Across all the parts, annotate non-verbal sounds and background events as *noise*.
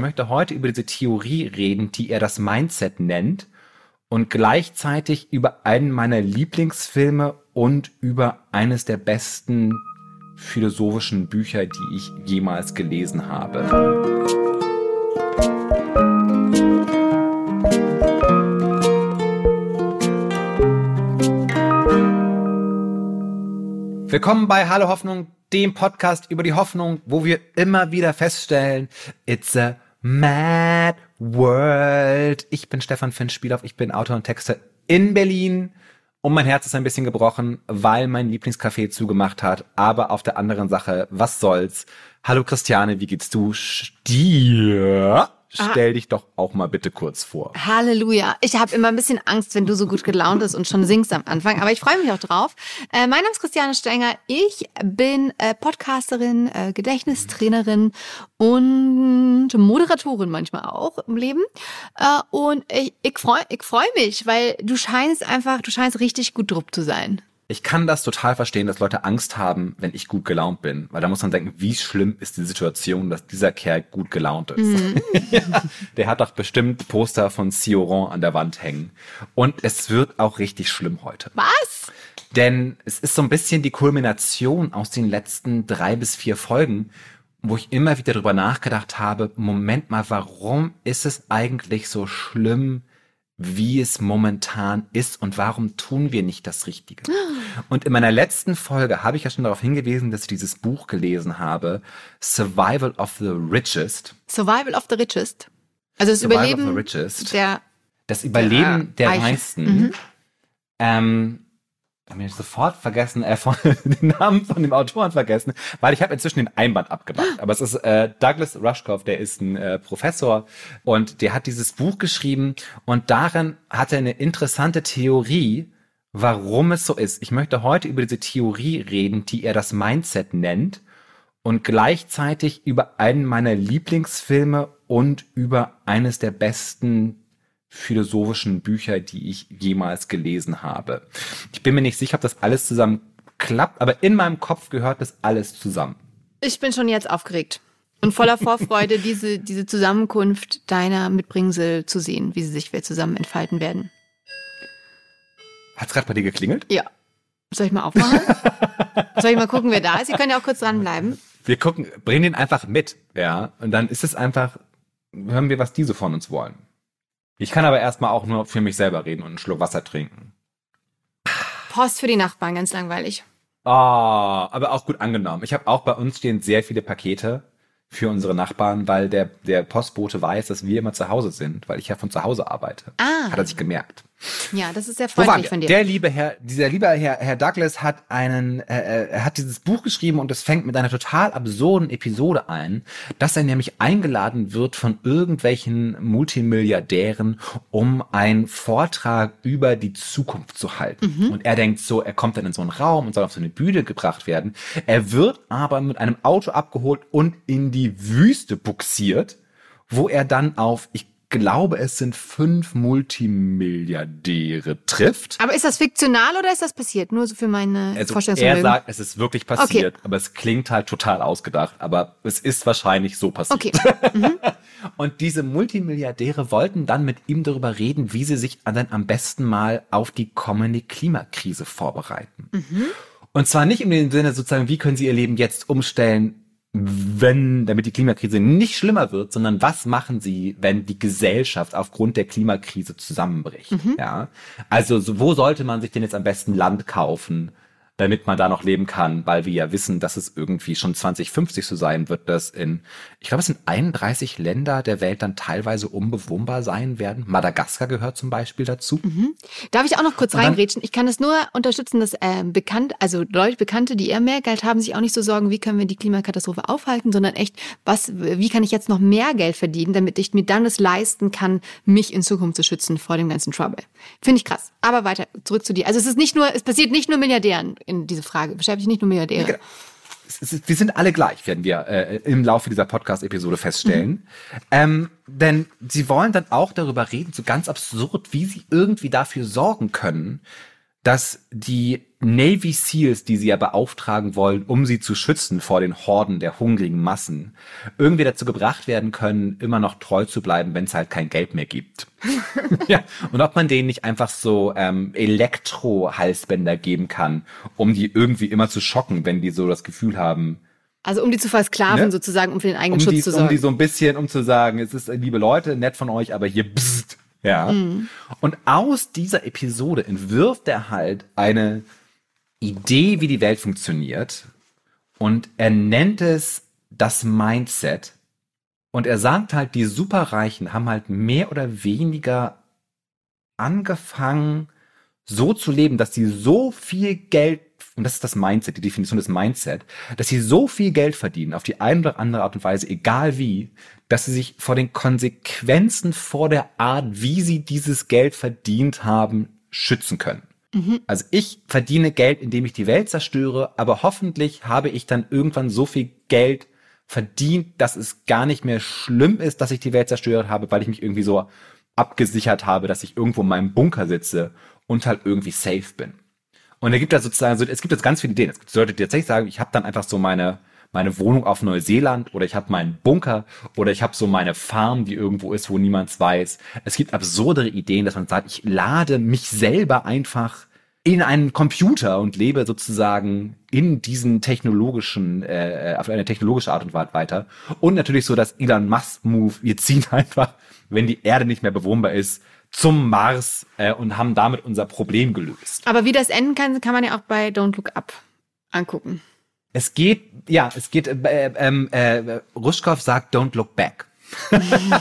möchte heute über diese Theorie reden, die er das Mindset nennt und gleichzeitig über einen meiner Lieblingsfilme und über eines der besten philosophischen Bücher, die ich jemals gelesen habe. Willkommen bei Hallo Hoffnung, dem Podcast über die Hoffnung, wo wir immer wieder feststellen, it's a mad world. Ich bin Stefan Finn-Spielhoff, ich bin Autor und Texter in Berlin und mein Herz ist ein bisschen gebrochen, weil mein Lieblingscafé zugemacht hat. Aber auf der anderen Sache, was soll's? Hallo Christiane, wie geht's du? Stier? Stell dich doch auch mal bitte kurz vor. Halleluja. Ich habe immer ein bisschen Angst, wenn du so gut gelaunt bist und schon singst am Anfang, aber ich freue mich auch drauf. Äh, mein Name ist Christiane Stenger. Ich bin äh, Podcasterin, äh, Gedächtnistrainerin und Moderatorin manchmal auch im Leben. Äh, und ich, ich freue ich freu mich, weil du scheinst einfach, du scheinst richtig gut drupp zu sein ich kann das total verstehen, dass Leute Angst haben, wenn ich gut gelaunt bin, weil da muss man denken, wie schlimm ist die Situation, dass dieser Kerl gut gelaunt ist. Mhm. *laughs* ja, der hat doch bestimmt Poster von Sioran an der Wand hängen. Und es wird auch richtig schlimm heute. Was? Denn es ist so ein bisschen die Kulmination aus den letzten drei bis vier Folgen, wo ich immer wieder drüber nachgedacht habe, Moment mal, warum ist es eigentlich so schlimm, wie es momentan ist und warum tun wir nicht das Richtige. Und in meiner letzten Folge habe ich ja schon darauf hingewiesen, dass ich dieses Buch gelesen habe, Survival of the Richest. Survival of the Richest. Also das Survival Überleben der das Überleben der, der meisten. Mhm. Ähm, habe ich sofort vergessen, äh, von, *laughs* den Namen von dem Autoren vergessen, weil ich habe inzwischen den Einband abgemacht. Aber es ist äh, Douglas Rushkoff, der ist ein äh, Professor und der hat dieses Buch geschrieben und darin hat er eine interessante Theorie, warum es so ist. Ich möchte heute über diese Theorie reden, die er das Mindset nennt und gleichzeitig über einen meiner Lieblingsfilme und über eines der besten philosophischen Bücher, die ich jemals gelesen habe. Ich bin mir nicht sicher, ob das alles zusammen klappt, aber in meinem Kopf gehört das alles zusammen. Ich bin schon jetzt aufgeregt und voller Vorfreude, *laughs* diese, diese Zusammenkunft deiner Mitbringsel zu sehen, wie sie sich wir zusammen entfalten werden. Hat's gerade bei dir geklingelt? Ja. Soll ich mal aufmachen? Soll ich mal gucken, wer da ist? Ihr könnt ja auch kurz dranbleiben. Wir gucken, bringen den einfach mit, ja. Und dann ist es einfach, hören wir, was diese von uns wollen. Ich kann aber erstmal auch nur für mich selber reden und einen Schluck Wasser trinken. Post für die Nachbarn, ganz langweilig. Oh, aber auch gut angenommen. Ich habe auch bei uns stehen sehr viele Pakete für unsere Nachbarn, weil der, der Postbote weiß, dass wir immer zu Hause sind, weil ich ja von zu Hause arbeite. Ah. Hat er sich gemerkt. Ja, das ist sehr freundlich von dir. Der liebe Herr, dieser liebe Herr, Herr Douglas hat einen, äh, er hat dieses Buch geschrieben und es fängt mit einer total absurden Episode ein, dass er nämlich eingeladen wird von irgendwelchen Multimilliardären, um einen Vortrag über die Zukunft zu halten. Mhm. Und er denkt so, er kommt dann in so einen Raum und soll auf so eine Bühne gebracht werden. Er wird aber mit einem Auto abgeholt und in die Wüste buxiert wo er dann auf, ich glaube, es sind fünf Multimilliardäre trifft. Aber ist das fiktional oder ist das passiert? Nur so für meine also Er sagt, es ist wirklich passiert, okay. aber es klingt halt total ausgedacht. Aber es ist wahrscheinlich so passiert. Okay. Mhm. *laughs* Und diese Multimilliardäre wollten dann mit ihm darüber reden, wie sie sich dann am besten mal auf die kommende Klimakrise vorbereiten. Mhm. Und zwar nicht in dem Sinne sozusagen, wie können sie ihr Leben jetzt umstellen, wenn, damit die Klimakrise nicht schlimmer wird, sondern was machen sie, wenn die Gesellschaft aufgrund der Klimakrise zusammenbricht? Mhm. Ja, also so, wo sollte man sich denn jetzt am besten Land kaufen? Damit man da noch leben kann, weil wir ja wissen, dass es irgendwie schon 2050 so sein wird, dass in, ich glaube, es sind 31 Länder der Welt dann teilweise unbewohnbar sein werden. Madagaskar gehört zum Beispiel dazu. Mhm. Darf ich auch noch kurz reingrätschen? Ich kann es nur unterstützen, dass äh, bekannt, also Leute, Bekannte, die eher mehr Geld haben, sich auch nicht so sorgen, wie können wir die Klimakatastrophe aufhalten, sondern echt, was, wie kann ich jetzt noch mehr Geld verdienen, damit ich mir dann es leisten kann, mich in Zukunft zu schützen vor dem ganzen Trouble. Finde ich krass. Aber weiter, zurück zu dir. Also es ist nicht nur, es passiert nicht nur Milliardären in diese Frage. Beschäftigt nicht nur Milliardäre. Genau. Wir sind alle gleich, werden wir äh, im Laufe dieser Podcast-Episode feststellen. Mhm. Ähm, denn sie wollen dann auch darüber reden, so ganz absurd, wie sie irgendwie dafür sorgen können, dass die Navy Seals, die sie ja beauftragen wollen, um sie zu schützen vor den Horden der hungrigen Massen, irgendwie dazu gebracht werden können, immer noch treu zu bleiben, wenn es halt kein Geld mehr gibt. *laughs* ja. Und ob man denen nicht einfach so ähm, Elektro-Halsbänder geben kann, um die irgendwie immer zu schocken, wenn die so das Gefühl haben, also um die zu versklaven ne? sozusagen, um für den eigenen um Schutz die, zu sorgen. Um die so ein bisschen, um zu sagen, es ist, liebe Leute, nett von euch, aber hier bzzzt, ja. Mhm. Und aus dieser Episode entwirft er halt eine Idee, wie die Welt funktioniert. Und er nennt es das Mindset. Und er sagt halt, die Superreichen haben halt mehr oder weniger angefangen, so zu leben, dass sie so viel Geld, und das ist das Mindset, die Definition des Mindset, dass sie so viel Geld verdienen, auf die eine oder andere Art und Weise, egal wie, dass sie sich vor den Konsequenzen vor der Art, wie sie dieses Geld verdient haben, schützen können. Mhm. Also ich verdiene Geld, indem ich die Welt zerstöre, aber hoffentlich habe ich dann irgendwann so viel Geld verdient, dass es gar nicht mehr schlimm ist, dass ich die Welt zerstört habe, weil ich mich irgendwie so abgesichert habe, dass ich irgendwo in meinem Bunker sitze und halt irgendwie safe bin. Und er gibt da sozusagen, so, es gibt jetzt ganz viele Ideen. Es gibt Leute, die tatsächlich sagen, ich habe dann einfach so meine meine Wohnung auf Neuseeland oder ich habe meinen Bunker oder ich habe so meine Farm, die irgendwo ist, wo niemand weiß. Es gibt absurdere Ideen, dass man sagt, ich lade mich selber einfach in einen Computer und lebe sozusagen in diesen technologischen, äh, auf eine technologische Art und Weise weiter. Und natürlich so, dass Elon Musk Move, wir ziehen *laughs* einfach, wenn die Erde nicht mehr bewohnbar ist, zum Mars äh, und haben damit unser Problem gelöst. Aber wie das enden kann, kann man ja auch bei Don't Look Up angucken. Es geht, ja, es geht, äh, äh, äh, Ruschkow sagt, don't look back. *laughs*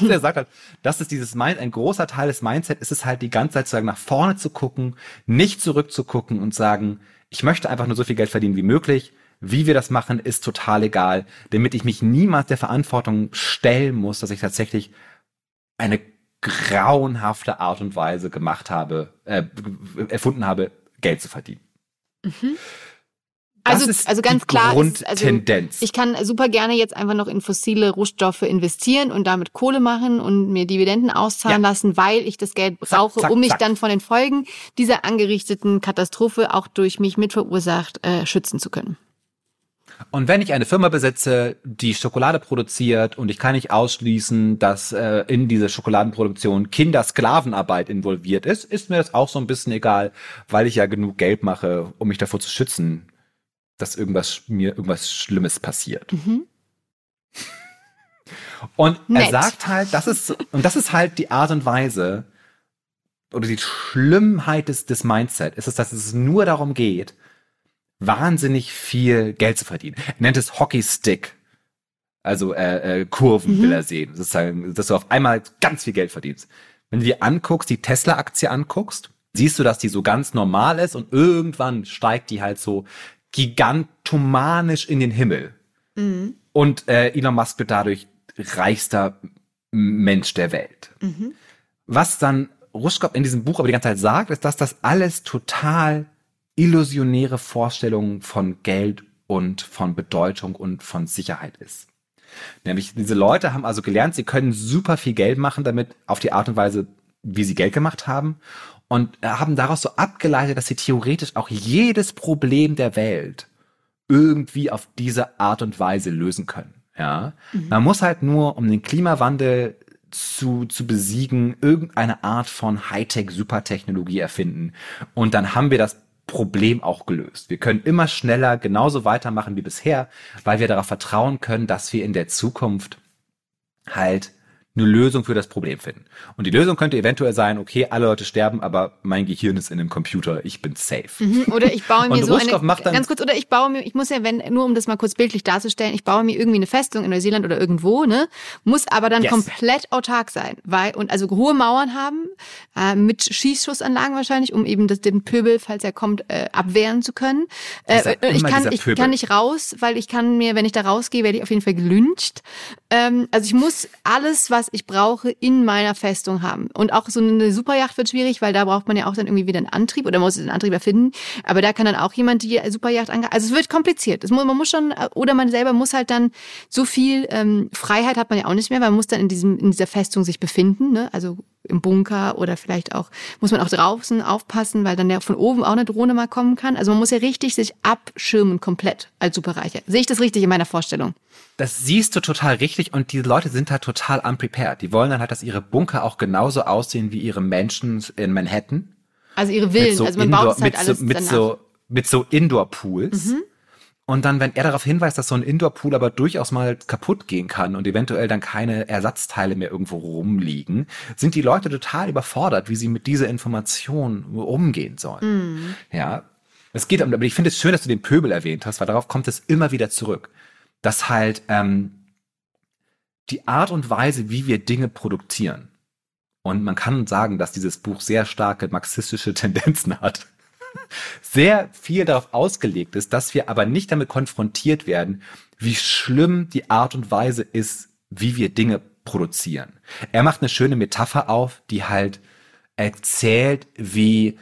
er sagt halt, das ist dieses Mind, ein großer Teil des Mindset ist es halt die ganze Zeit zu sagen, nach vorne zu gucken, nicht zurückzugucken und sagen, ich möchte einfach nur so viel Geld verdienen wie möglich. Wie wir das machen, ist total egal, damit ich mich niemals der Verantwortung stellen muss, dass ich tatsächlich eine grauenhafte Art und Weise gemacht habe, äh, erfunden habe, Geld zu verdienen. Mhm. Das also, also ganz klar, ist, also ich kann super gerne jetzt einfach noch in fossile Rohstoffe investieren und damit Kohle machen und mir Dividenden auszahlen ja. lassen, weil ich das Geld brauche, zack, zack, um mich zack. dann von den Folgen dieser angerichteten Katastrophe auch durch mich mitverursacht äh, schützen zu können. Und wenn ich eine Firma besitze, die Schokolade produziert und ich kann nicht ausschließen, dass äh, in diese Schokoladenproduktion Kindersklavenarbeit involviert ist, ist mir das auch so ein bisschen egal, weil ich ja genug Geld mache, um mich davor zu schützen, dass irgendwas mir irgendwas Schlimmes passiert. Mhm. *laughs* Und Nett. er sagt halt, das ist, und das ist halt die Art und Weise, oder die Schlimmheit des, des Mindset, ist es, dass es nur darum geht, wahnsinnig viel Geld zu verdienen. Er nennt es Hockeystick. Also äh, äh, Kurven mhm. will er sehen. Sozusagen, dass du auf einmal ganz viel Geld verdienst. Wenn du dir anguckst, die Tesla-Aktie anguckst, siehst du, dass die so ganz normal ist und irgendwann steigt die halt so gigantomanisch in den Himmel. Mhm. Und äh, Elon Musk wird dadurch reichster Mensch der Welt. Mhm. Was dann Ruschkopf in diesem Buch aber die ganze Zeit sagt, ist, dass das alles total illusionäre Vorstellungen von Geld und von Bedeutung und von Sicherheit ist. Nämlich diese Leute haben also gelernt, sie können super viel Geld machen damit auf die Art und Weise, wie sie Geld gemacht haben und haben daraus so abgeleitet, dass sie theoretisch auch jedes Problem der Welt irgendwie auf diese Art und Weise lösen können. Ja, mhm. man muss halt nur, um den Klimawandel zu, zu besiegen, irgendeine Art von Hightech-Supertechnologie erfinden. Und dann haben wir das Problem auch gelöst. Wir können immer schneller genauso weitermachen wie bisher, weil wir darauf vertrauen können, dass wir in der Zukunft halt eine Lösung für das Problem finden. Und die Lösung könnte eventuell sein, okay, alle Leute sterben, aber mein Gehirn ist in einem Computer, ich bin safe. Mhm, oder ich baue *laughs* mir so eine, ganz kurz, oder ich baue mir, ich muss ja, wenn, nur um das mal kurz bildlich darzustellen, ich baue mir irgendwie eine Festung in Neuseeland oder irgendwo, ne, muss aber dann yes. komplett autark sein, weil, und also hohe Mauern haben, äh, mit Schießschussanlagen wahrscheinlich, um eben das, den Pöbel, falls er kommt, äh, abwehren zu können. Äh, ich kann, ich kann nicht raus, weil ich kann mir, wenn ich da rausgehe, werde ich auf jeden Fall gelüncht. Ähm, also ich muss alles, was ich brauche, in meiner Festung haben. Und auch so eine Superjacht wird schwierig, weil da braucht man ja auch dann irgendwie wieder einen Antrieb oder muss den Antrieb erfinden. Aber da kann dann auch jemand die Superjacht angehen. Also es wird kompliziert. Es muss, man muss schon, oder man selber muss halt dann so viel ähm, Freiheit hat man ja auch nicht mehr, weil man muss dann in diesem in dieser Festung sich befinden. Ne? Also im Bunker oder vielleicht auch, muss man auch draußen aufpassen, weil dann ja von oben auch eine Drohne mal kommen kann. Also man muss ja richtig sich abschirmen komplett als Superreicher. Sehe ich das richtig in meiner Vorstellung? Das siehst du total richtig und die Leute sind halt total unprepared. Die wollen dann halt, dass ihre Bunker auch genauso aussehen wie ihre Menschen in Manhattan. Also ihre Villen, so also man Indoor, baut es halt mit alles so, mit so mit so Indoor-Pools. Mhm. Und dann, wenn er darauf hinweist, dass so ein Indoor-Pool aber durchaus mal kaputt gehen kann und eventuell dann keine Ersatzteile mehr irgendwo rumliegen, sind die Leute total überfordert, wie sie mit dieser Information umgehen sollen. Mm. Ja. Es geht, aber ich finde es schön, dass du den Pöbel erwähnt hast, weil darauf kommt es immer wieder zurück. Dass halt ähm, die Art und Weise, wie wir Dinge produzieren, und man kann sagen, dass dieses Buch sehr starke marxistische *laughs* Tendenzen hat sehr viel darauf ausgelegt ist, dass wir aber nicht damit konfrontiert werden, wie schlimm die Art und Weise ist, wie wir Dinge produzieren. Er macht eine schöne Metapher auf, die halt erzählt, wie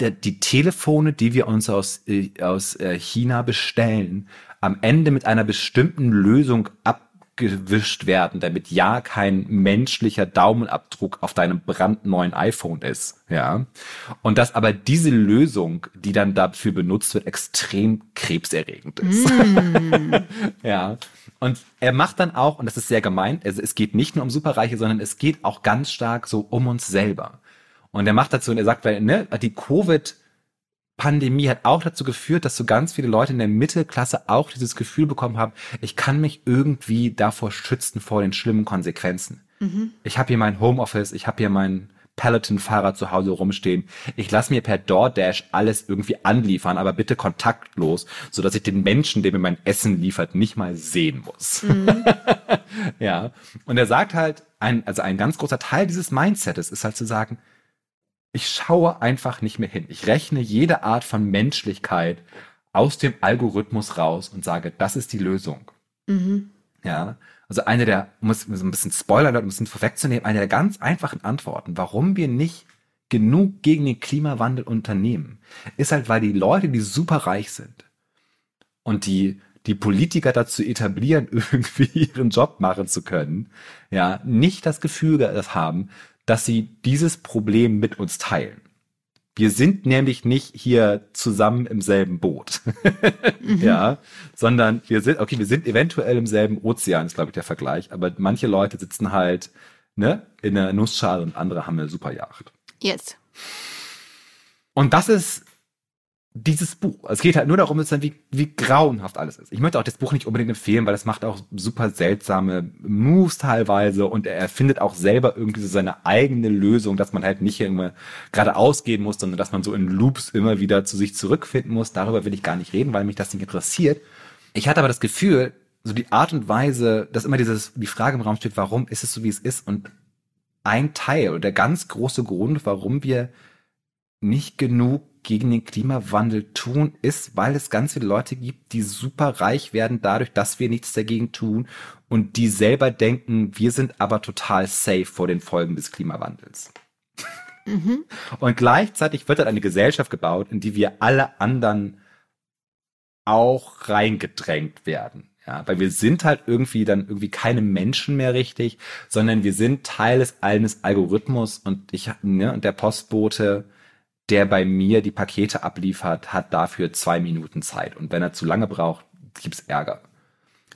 die Telefone, die wir uns aus, äh, aus äh, China bestellen, am Ende mit einer bestimmten Lösung ab gewischt werden, damit ja kein menschlicher Daumenabdruck auf deinem brandneuen iPhone ist, ja. Und dass aber diese Lösung, die dann dafür benutzt wird, extrem krebserregend ist. Mm. *laughs* ja. Und er macht dann auch, und das ist sehr gemein, also es geht nicht nur um Superreiche, sondern es geht auch ganz stark so um uns selber. Und er macht dazu, und er sagt, weil, ne, die Covid Pandemie hat auch dazu geführt, dass so ganz viele Leute in der Mittelklasse auch dieses Gefühl bekommen haben, ich kann mich irgendwie davor schützen vor den schlimmen Konsequenzen. Mhm. Ich habe hier mein Homeoffice, ich habe hier mein Peloton-Fahrer zu Hause rumstehen. Ich lasse mir per DoorDash alles irgendwie anliefern, aber bitte kontaktlos, so dass ich den Menschen, der mir mein Essen liefert, nicht mal sehen muss. Mhm. *laughs* ja. Und er sagt halt, ein, also ein ganz großer Teil dieses Mindsets ist halt zu sagen, ich schaue einfach nicht mehr hin. Ich rechne jede Art von Menschlichkeit aus dem Algorithmus raus und sage, das ist die Lösung. Mhm. Ja, also eine der, um es so ein bisschen Spoiler, um es ein bisschen vorwegzunehmen, eine der ganz einfachen Antworten, warum wir nicht genug gegen den Klimawandel unternehmen, ist halt, weil die Leute, die super reich sind und die die Politiker dazu etablieren, *laughs* irgendwie ihren Job machen zu können, ja, nicht das Gefühl haben, dass sie dieses Problem mit uns teilen. Wir sind nämlich nicht hier zusammen im selben Boot. *laughs* mhm. Ja, sondern wir sind, okay, wir sind eventuell im selben Ozean, ist glaube ich der Vergleich, aber manche Leute sitzen halt, ne, in der Nussschale und andere haben eine Superjacht. Yes. Und das ist dieses Buch. Es geht halt nur darum, wie, wie grauenhaft alles ist. Ich möchte auch das Buch nicht unbedingt empfehlen, weil es macht auch super seltsame Moves teilweise und er findet auch selber irgendwie so seine eigene Lösung, dass man halt nicht immer geradeaus gehen muss, sondern dass man so in Loops immer wieder zu sich zurückfinden muss. Darüber will ich gar nicht reden, weil mich das nicht interessiert. Ich hatte aber das Gefühl, so die Art und Weise, dass immer dieses, die Frage im Raum steht, warum ist es so, wie es ist und ein Teil oder der ganz große Grund, warum wir nicht genug gegen den Klimawandel tun, ist, weil es ganz viele Leute gibt, die super reich werden dadurch, dass wir nichts dagegen tun und die selber denken, wir sind aber total safe vor den Folgen des Klimawandels. Mhm. Und gleichzeitig wird dann eine Gesellschaft gebaut, in die wir alle anderen auch reingedrängt werden. Ja, weil wir sind halt irgendwie dann irgendwie keine Menschen mehr richtig, sondern wir sind Teil des eines Algorithmus und ich, ne, und der Postbote der bei mir die Pakete abliefert, hat dafür zwei Minuten Zeit. Und wenn er zu lange braucht, gibt's Ärger.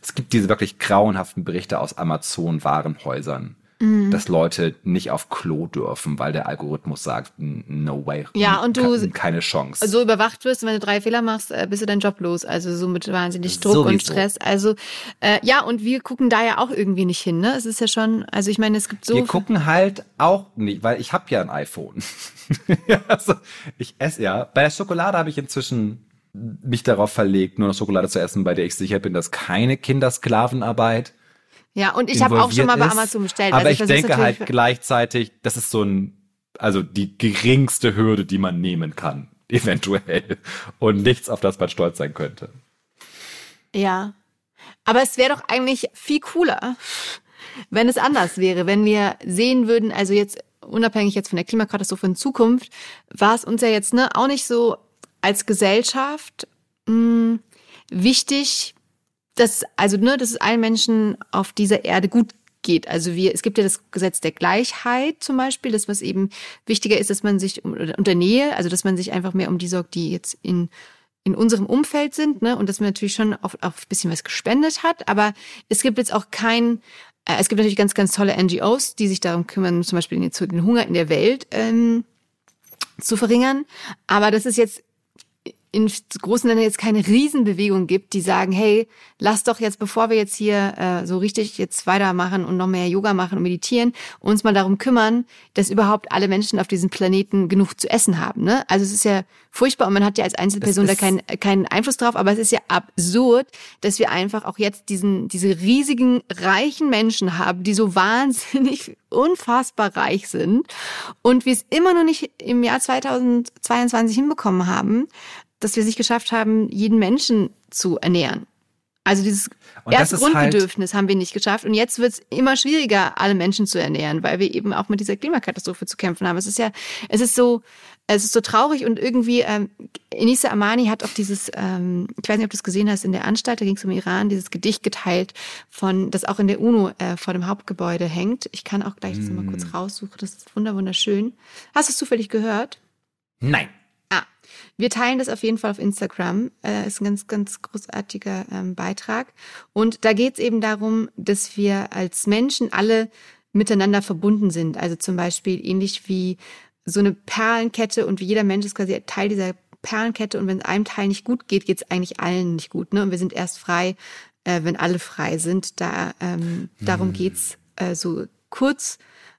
Es gibt diese wirklich grauenhaften Berichte aus Amazon-Warenhäusern, mhm. dass Leute nicht auf Klo dürfen, weil der Algorithmus sagt, no way. Ja, und du keine Chance. So überwacht wirst, wenn du drei Fehler machst, äh, bist du dein Job los. Also so mit wahnsinnig Druck Sowieso. und Stress. Also äh, ja, und wir gucken da ja auch irgendwie nicht hin. Ne? Es ist ja schon, also ich meine, es gibt so. Wir gucken halt auch nicht, weil ich habe ja ein iPhone. *laughs* also, ich esse ja. Bei der Schokolade habe ich inzwischen mich darauf verlegt, nur noch Schokolade zu essen, bei der ich sicher bin, dass keine Kindersklavenarbeit ja, und ich habe auch schon mal bei Amazon bestellt. Aber also ich, ich denke halt gleichzeitig, das ist so ein, also die geringste Hürde, die man nehmen kann, *laughs* eventuell. Und nichts, auf das man stolz sein könnte. Ja. Aber es wäre doch eigentlich viel cooler, wenn es anders wäre, wenn wir sehen würden, also jetzt unabhängig jetzt von der Klimakatastrophe in Zukunft, war es uns ja jetzt ne, auch nicht so als Gesellschaft mh, hm, wichtig, dass, also, ne, dass es allen Menschen auf dieser Erde gut geht. Also wir, es gibt ja das Gesetz der Gleichheit zum Beispiel, das was eben wichtiger ist, dass man sich um, unter Nähe, also dass man sich einfach mehr um die sorgt, die jetzt in in unserem Umfeld sind, ne, und dass man natürlich schon auf, auf ein bisschen was gespendet hat, aber es gibt jetzt auch kein, äh, es gibt natürlich ganz, ganz tolle NGOs, die sich darum kümmern, zum Beispiel den, Hunger in der Welt ähm, zu verringern. Aber das ist jetzt in großen Ländern jetzt keine Riesenbewegung gibt, die sagen, hey, lass doch jetzt, bevor wir jetzt hier äh, so richtig jetzt weitermachen und noch mehr Yoga machen und meditieren, uns mal darum kümmern, dass überhaupt alle Menschen auf diesem Planeten genug zu essen haben. Ne? Also es ist ja furchtbar und man hat ja als Einzelperson da keinen, keinen Einfluss drauf, aber es ist ja absurd, dass wir einfach auch jetzt diesen, diese riesigen, reichen Menschen haben, die so wahnsinnig *laughs* unfassbar reich sind und wir es immer noch nicht im Jahr 2022 hinbekommen haben, dass wir es nicht geschafft haben, jeden Menschen zu ernähren. Also dieses erste Grundbedürfnis halt haben wir nicht geschafft. Und jetzt wird es immer schwieriger, alle Menschen zu ernähren, weil wir eben auch mit dieser Klimakatastrophe zu kämpfen haben. Es ist ja, es ist so, es ist so traurig und irgendwie, ähm, Enisa Amani hat auch dieses, ähm, ich weiß nicht, ob du es gesehen hast, in der Anstalt, da ging es um Iran, dieses Gedicht geteilt, von, das auch in der UNO äh, vor dem Hauptgebäude hängt. Ich kann auch gleich das mm. mal kurz raussuchen. Das ist wunderschön. Hast du es zufällig gehört? Nein. Wir teilen das auf jeden Fall auf Instagram. Äh, ist ein ganz, ganz großartiger ähm, Beitrag. Und da geht es eben darum, dass wir als Menschen alle miteinander verbunden sind. Also zum Beispiel ähnlich wie so eine Perlenkette und wie jeder Mensch ist quasi Teil dieser Perlenkette und wenn es einem Teil nicht gut geht, geht es eigentlich allen nicht gut. Ne? Und wir sind erst frei, äh, wenn alle frei sind. Da ähm, darum hm. geht's äh, so kurz.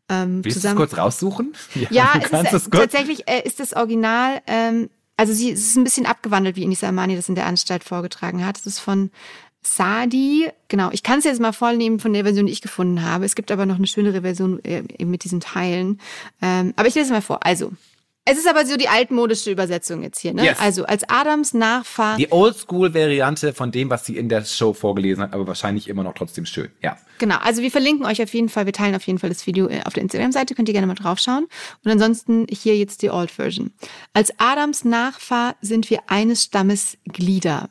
Ähm, Willst zusammen. du es kurz raussuchen? *laughs* Ja, ja es ist, tatsächlich äh, ist das Original ähm, also sie es ist ein bisschen abgewandelt, wie Inisa Amani das in der Anstalt vorgetragen hat. Es ist von Sadi, genau, ich kann es jetzt mal vollnehmen von der Version, die ich gefunden habe. Es gibt aber noch eine schönere Version äh, mit diesen Teilen. Ähm, aber ich lese es mal vor. Also, es ist aber so die altmodische Übersetzung jetzt hier, ne? Yes. Also als Adams Nachfahren. Die Oldschool-Variante von dem, was sie in der Show vorgelesen hat, aber wahrscheinlich immer noch trotzdem schön, ja. Genau, also wir verlinken euch auf jeden Fall, wir teilen auf jeden Fall das Video äh, auf der Instagram-Seite, könnt ihr gerne mal draufschauen. Und ansonsten hier jetzt die Old Version. Als Adams Nachfahr sind wir eines Stammes Glieder.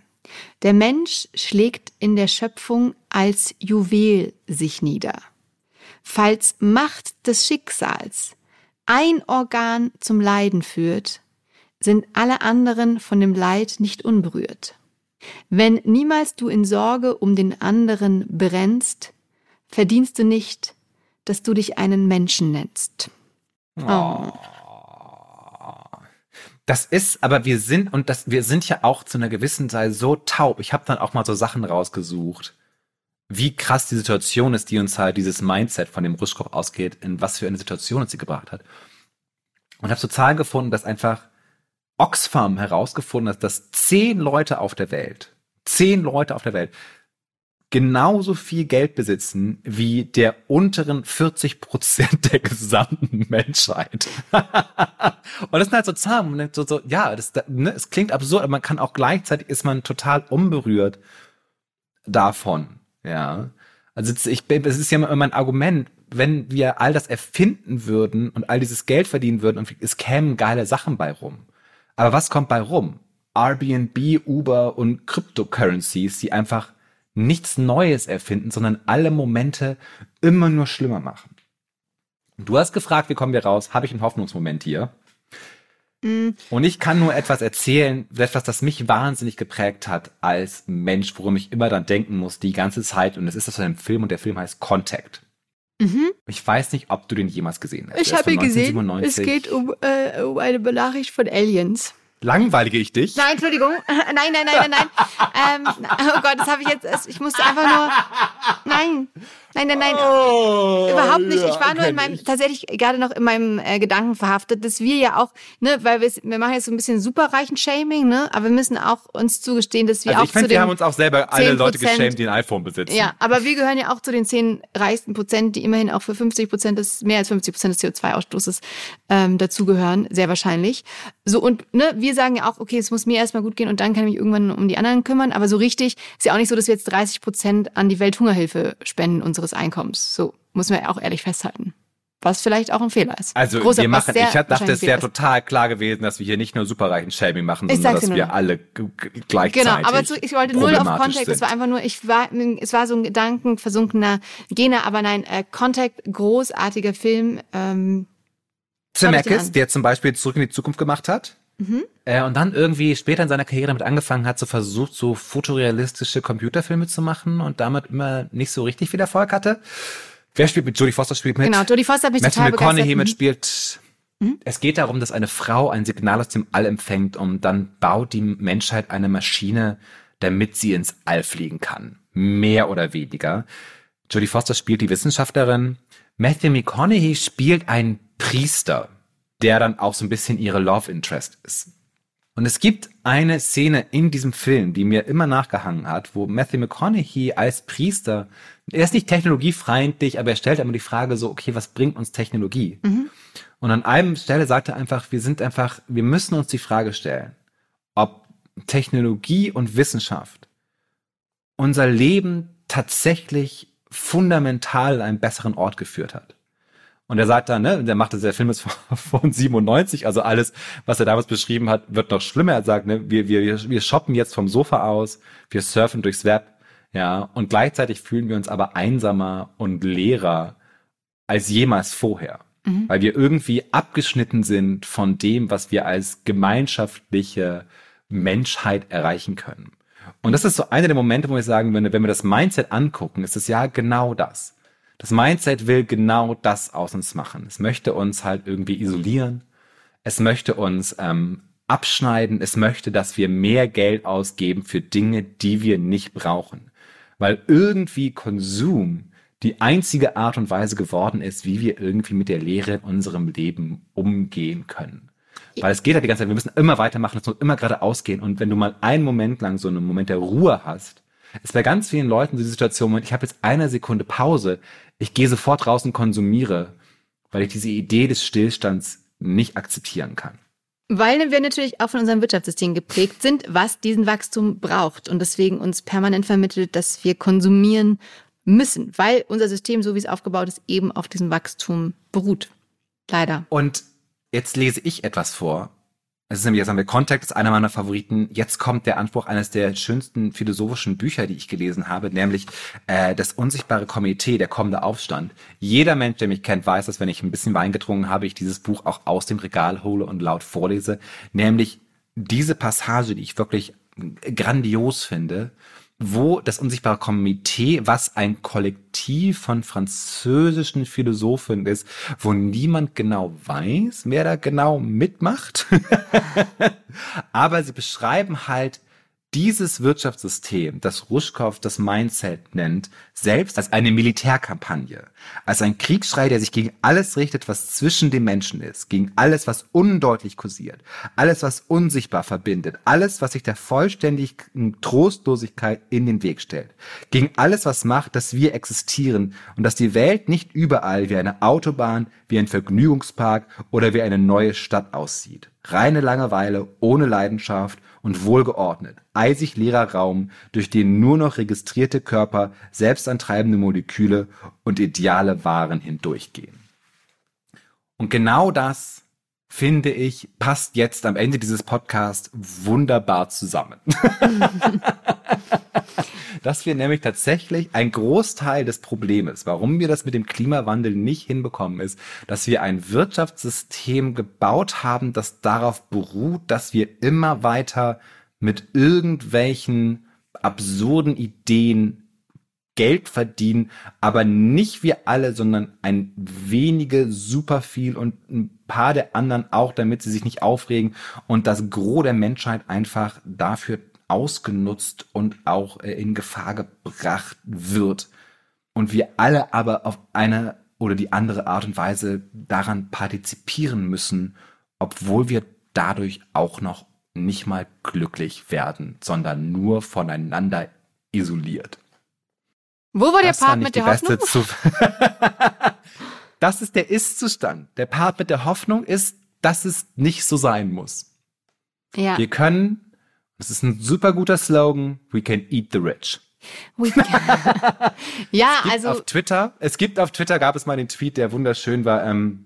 Der Mensch schlägt in der Schöpfung als Juwel sich nieder. Falls Macht des Schicksals ein Organ zum Leiden führt, sind alle anderen von dem Leid nicht unberührt. Wenn niemals du in Sorge um den anderen brennst, verdienst du nicht, dass du dich einen Menschen nennst. Oh. Das ist, aber wir sind, und das, wir sind ja auch zu einer gewissen Zeit so taub. Ich habe dann auch mal so Sachen rausgesucht wie krass die Situation ist, die uns halt dieses Mindset von dem Ruschkow ausgeht, in was für eine Situation uns sie gebracht hat. Und habe so Zahlen gefunden, dass einfach Oxfam herausgefunden hat, dass zehn Leute auf der Welt, zehn Leute auf der Welt, genauso viel Geld besitzen wie der unteren 40 Prozent der gesamten *laughs* Menschheit. und das sind halt so Zahlen, so, so ja, das, ne, es klingt absurd, aber man kann auch gleichzeitig ist man total unberührt davon. Ja. Also ich, es ist ja immer mein Argument, wenn wir all das erfinden würden und all dieses Geld verdienen würden und es kämen geile Sachen bei rum. Aber was kommt bei rum? Airbnb, Uber und Cryptocurrencies, die einfach nichts Neues erfinden, sondern alle Momente immer nur schlimmer machen. Du hast gefragt, wie kommen wir raus? Habe ich einen Hoffnungsmoment hier? Mhm. Und ich kann nur etwas erzählen, etwas, das mich wahnsinnig geprägt hat als Mensch, worum ich immer dann denken muss die ganze Zeit. Und es ist aus einem Film und der Film heißt Contact. Mhm. Ich weiß nicht, ob du den jemals gesehen hast. Ich habe ihn gesehen. Es geht um, äh, um eine Benachricht von Aliens. Langweilige ich dich? Nein, Entschuldigung. *laughs* Nein, nein, nein, nein, nein. ähm, oh Gott, das habe ich jetzt. Ich musste einfach nur. Nein. Nein, nein, nein. Oh, überhaupt nicht. ich war nur in meinem, ich. tatsächlich gerade noch in meinem äh, Gedanken verhaftet, dass wir ja auch, ne, weil wir, machen jetzt so ein bisschen superreichen Shaming, ne, aber wir müssen auch uns zugestehen, dass wir also auch ich find, zu wir haben uns auch selber alle Leute geschämt, die ein iPhone besitzen. Ja, aber wir gehören ja auch zu den zehn reichsten Prozent, die immerhin auch für 50 Prozent des, mehr als 50 Prozent des CO2-Ausstoßes ähm, dazugehören, sehr wahrscheinlich. So, und ne, wir sagen ja auch, okay, es muss mir erstmal gut gehen und dann kann ich mich irgendwann um die anderen kümmern, aber so richtig ist ja auch nicht so, dass wir jetzt 30 Prozent an die Welthungerhilfe spenden, unsere unseres Einkommens. So muss man ja auch ehrlich festhalten. was vielleicht auch ein Fehler ist. Also Großer, wir machen, ich dachte, es wäre total klar gewesen, dass wir hier nicht nur superreichen Shaming machen, sondern dass wir alle gleichzeitig Genau, aber zu, ich wollte null auf Contact, es war einfach nur, ich war, es war so ein gedankenversunkener Gene, aber nein, äh, Contact, großartiger Film. Ähm, Zemeckis, der zum Beispiel Zurück in die Zukunft gemacht hat. Mhm. Äh, und dann irgendwie später in seiner Karriere damit angefangen hat, so versucht, so fotorealistische Computerfilme zu machen und damit immer nicht so richtig viel Erfolg hatte. Wer spielt mit? Jodie Foster spielt mit. Genau, Jodie Foster hat mich Matthew total McConaughey begeistert. mitspielt. Mhm. Es geht darum, dass eine Frau ein Signal aus dem All empfängt und dann baut die Menschheit eine Maschine, damit sie ins All fliegen kann. Mehr oder weniger. Jodie Foster spielt die Wissenschaftlerin. Matthew McConaughey spielt einen Priester, der dann auch so ein bisschen ihre Love Interest ist. Und es gibt eine Szene in diesem Film, die mir immer nachgehangen hat, wo Matthew McConaughey als Priester, er ist nicht technologiefreundlich, aber er stellt immer die Frage so, okay, was bringt uns Technologie? Mhm. Und an einem Stelle sagt er einfach, wir sind einfach, wir müssen uns die Frage stellen, ob Technologie und Wissenschaft unser Leben tatsächlich fundamental an einen besseren Ort geführt hat. Und er sagt dann, ne, der macht das, der Film ist *laughs* von 97, also alles, was er damals beschrieben hat, wird noch schlimmer. Er sagt, ne, wir, wir, wir shoppen jetzt vom Sofa aus, wir surfen durchs Web, ja, und gleichzeitig fühlen wir uns aber einsamer und leerer als jemals vorher. Mhm. Weil wir irgendwie abgeschnitten sind von dem, was wir als gemeinschaftliche Menschheit erreichen können. Und das ist so einer der Momente, wo ich sagen würde, wenn wir das Mindset angucken, ist es ja genau das. Das Mindset will genau das aus uns machen. Es möchte uns halt irgendwie isolieren. Es möchte uns ähm, abschneiden. Es möchte, dass wir mehr Geld ausgeben für Dinge, die wir nicht brauchen. Weil irgendwie Konsum die einzige Art und Weise geworden ist, wie wir irgendwie mit der Lehre in unserem Leben umgehen können. Weil es geht halt die ganze Zeit, wir müssen immer weitermachen, es muss immer gerade ausgehen. Und wenn du mal einen Moment lang so einen Moment der Ruhe hast, ist bei ganz vielen Leuten die Situation, ich habe jetzt eine Sekunde Pause, ich gehe sofort raus und konsumiere, weil ich diese Idee des Stillstands nicht akzeptieren kann. Weil wir natürlich auch von unserem Wirtschaftssystem geprägt sind, was diesen Wachstum braucht und deswegen uns permanent vermittelt, dass wir konsumieren müssen, weil unser System, so wie es aufgebaut ist, eben auf diesem Wachstum beruht. Leider. Und jetzt lese ich etwas vor, es ist nämlich, jetzt haben wir Contact, ist einer meiner Favoriten. Jetzt kommt der Anspruch eines der schönsten philosophischen Bücher, die ich gelesen habe, nämlich äh, das unsichtbare Komitee, der kommende Aufstand. Jeder Mensch, der mich kennt, weiß, dass wenn ich ein bisschen Wein getrunken habe, ich dieses Buch auch aus dem Regal hole und laut vorlese. Nämlich diese Passage, die ich wirklich grandios finde, wo das unsichtbare Komitee, was ein Kollektiv von französischen Philosophen ist, wo niemand genau weiß, wer da genau mitmacht. *laughs* Aber sie beschreiben halt dieses Wirtschaftssystem, das Ruschkow das Mindset nennt, selbst als eine Militärkampagne, als ein Kriegsschrei, der sich gegen alles richtet, was zwischen den Menschen ist, gegen alles, was undeutlich kursiert, alles, was unsichtbar verbindet, alles, was sich der vollständigen Trostlosigkeit in den Weg stellt, gegen alles, was macht, dass wir existieren und dass die Welt nicht überall wie eine Autobahn, wie ein Vergnügungspark oder wie eine neue Stadt aussieht. Reine Langeweile, ohne Leidenschaft und wohlgeordnet. Eisig leerer Raum, durch den nur noch registrierte Körper, selbstantreibende Moleküle und ideale Waren hindurchgehen. Und genau das, finde ich, passt jetzt am Ende dieses Podcasts wunderbar zusammen. *laughs* dass wir nämlich tatsächlich ein Großteil des Problems, warum wir das mit dem Klimawandel nicht hinbekommen, ist, dass wir ein Wirtschaftssystem gebaut haben, das darauf beruht, dass wir immer weiter mit irgendwelchen absurden Ideen Geld verdienen, aber nicht wir alle, sondern ein wenige super viel und ein paar der anderen auch, damit sie sich nicht aufregen und das Gros der Menschheit einfach dafür ausgenutzt und auch äh, in Gefahr gebracht wird. Und wir alle aber auf eine oder die andere Art und Weise daran partizipieren müssen, obwohl wir dadurch auch noch nicht mal glücklich werden, sondern nur voneinander isoliert. Wo war das der Part mit der Hoffnung? *laughs* das ist der Ist-Zustand. Der Part mit der Hoffnung ist, dass es nicht so sein muss. Ja. Wir können das ist ein super guter Slogan. We can eat the rich. *laughs* ja, es also auf Twitter, es gibt auf Twitter gab es mal den Tweet, der wunderschön war. Ähm,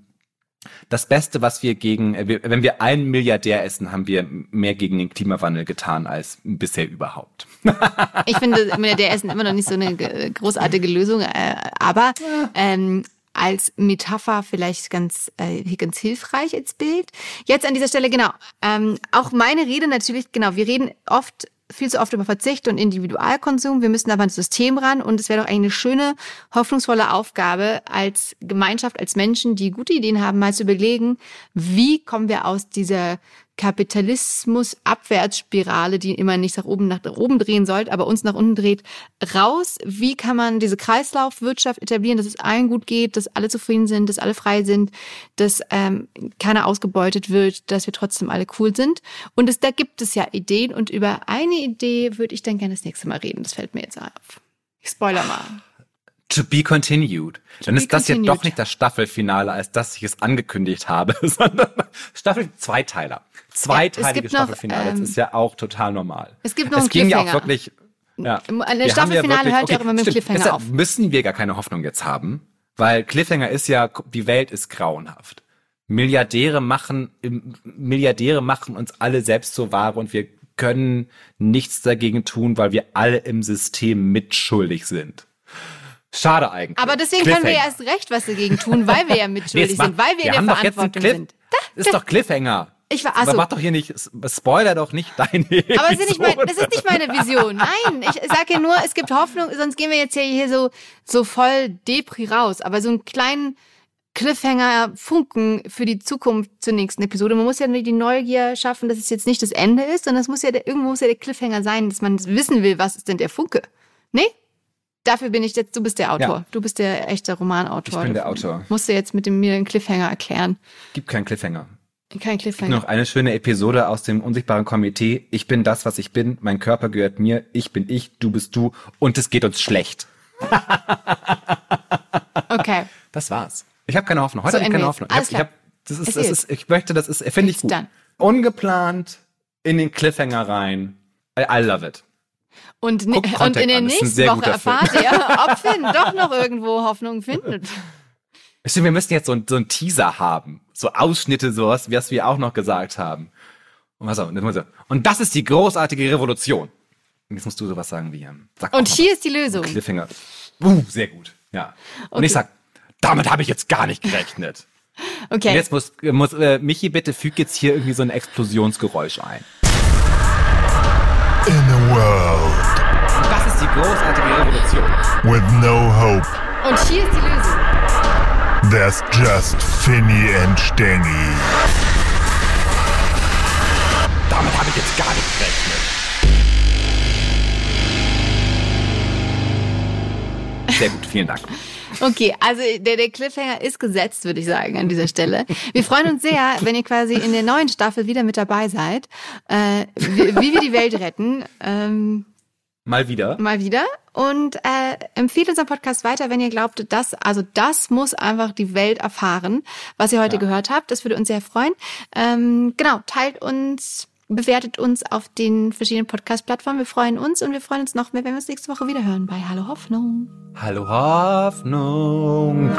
das Beste, was wir gegen, äh, wenn wir einen Milliardär essen, haben wir mehr gegen den Klimawandel getan als bisher überhaupt. *laughs* ich finde Milliardär essen immer noch nicht so eine großartige Lösung, äh, aber ähm, als Metapher vielleicht ganz, äh, ganz hilfreich als Bild. Jetzt an dieser Stelle, genau, ähm, auch meine Rede natürlich, genau, wir reden oft viel zu oft über Verzicht und Individualkonsum. Wir müssen aber ans System ran und es wäre doch eigentlich eine schöne, hoffnungsvolle Aufgabe als Gemeinschaft, als Menschen, die gute Ideen haben, mal zu überlegen, wie kommen wir aus dieser Kapitalismus-Abwärtsspirale, die immer nicht nach oben, nach oben drehen sollte, aber uns nach unten dreht, raus? Wie kann man diese Kreislaufwirtschaft etablieren, dass es allen gut geht, dass alle zufrieden sind, dass alle frei sind, dass ähm, keiner ausgebeutet wird, dass wir trotzdem alle cool sind? Und es, da gibt es ja Ideen und über eine Idee würde ich dann gerne das nächste Mal reden. Das fällt mir jetzt auf. Ich spoiler mal. To be continued. To Dann ist das continued. ja doch nicht das Staffelfinale, als dass ich es angekündigt habe, *laughs* sondern Staffel Zweiteiler. Zweiteilige ja, Staffelfinale. Ähm, das ist ja auch total normal. Es gibt noch es ging ja auch wirklich. Ja, Eine Staffelfinale ja hört ja auch immer mit dem Cliffhanger deshalb auf. müssen wir gar keine Hoffnung jetzt haben, weil Cliffhanger ist ja, die Welt ist grauenhaft. Milliardäre machen, Milliardäre machen uns alle selbst zur Ware und wir können nichts dagegen tun, weil wir alle im System mitschuldig sind. Schade eigentlich. Aber deswegen können wir ja erst recht was dagegen tun, weil wir ja *laughs* mitschuldig nee, sind, weil wir, wir in der Verantwortung sind. Das ist doch Cliffhanger. Ich war, also, Aber mach doch hier nicht, spoiler doch nicht deine Aber es ist nicht mein, das ist nicht meine Vision. Nein, ich sage ja nur, es gibt Hoffnung, sonst gehen wir jetzt hier so, so voll Depri raus. Aber so einen kleinen Cliffhanger, Funken für die Zukunft zur nächsten Episode. Man muss ja nur die Neugier schaffen, dass es jetzt nicht das Ende ist, sondern es muss ja der, irgendwo muss ja der Cliffhanger sein, dass man wissen will, was ist denn der Funke. Nee? Dafür bin ich jetzt, du bist der Autor. Ja. Du bist der echte Romanautor. Ich bin der Autor. Musst du jetzt mit dem, mir den Cliffhanger erklären. Gibt keinen Cliffhanger. Kein Cliffhanger. Noch eine schöne Episode aus dem unsichtbaren Komitee. Ich bin das, was ich bin. Mein Körper gehört mir. Ich bin ich. Du bist du. Und es geht uns schlecht. *laughs* okay. Das war's. Ich habe keine Hoffnung. Heute so habe ich keine Hoffnung. Ich, hab, ich, hab, das ist, das ist, ich möchte, das ist, finde ich gut. Done. Ungeplant in den Cliffhanger rein. I, I love it. Und, und in der nächsten Woche erfahrt ihr, ob Finn *laughs* doch noch irgendwo Hoffnung findet. Wir müssen jetzt so, ein, so einen Teaser haben. So Ausschnitte, sowas, was wir auch noch gesagt haben. Und, was auch, und das ist die großartige Revolution. Und jetzt musst du sowas sagen wie. Ähm, sag und hier ist die Lösung. Cliffhanger. Uh, sehr gut. Ja. Und okay. ich sag, damit habe ich jetzt gar nicht gerechnet. *laughs* Okay. Und jetzt muss, muss äh, Michi, bitte füg jetzt hier irgendwie so ein Explosionsgeräusch ein. In a world. Das ist die großartige Revolution. With no hope. Und hier ist die Lösung. There's just Finny and Stengi. Damit habe ich jetzt gar nicht gerechnet. Sehr gut, vielen Dank. *laughs* Okay, also der, der Cliffhanger ist gesetzt, würde ich sagen, an dieser Stelle. Wir freuen uns sehr, wenn ihr quasi in der neuen Staffel wieder mit dabei seid, äh, wie, wie wir die Welt retten. Ähm, mal wieder. Mal wieder. Und äh, empfehlt unseren Podcast weiter, wenn ihr glaubt, dass, also das muss einfach die Welt erfahren, was ihr heute ja. gehört habt. Das würde uns sehr freuen. Ähm, genau, teilt uns bewertet uns auf den verschiedenen Podcast-Plattformen. Wir freuen uns und wir freuen uns noch mehr, wenn wir uns nächste Woche wieder hören bei Hallo Hoffnung. Hallo Hoffnung.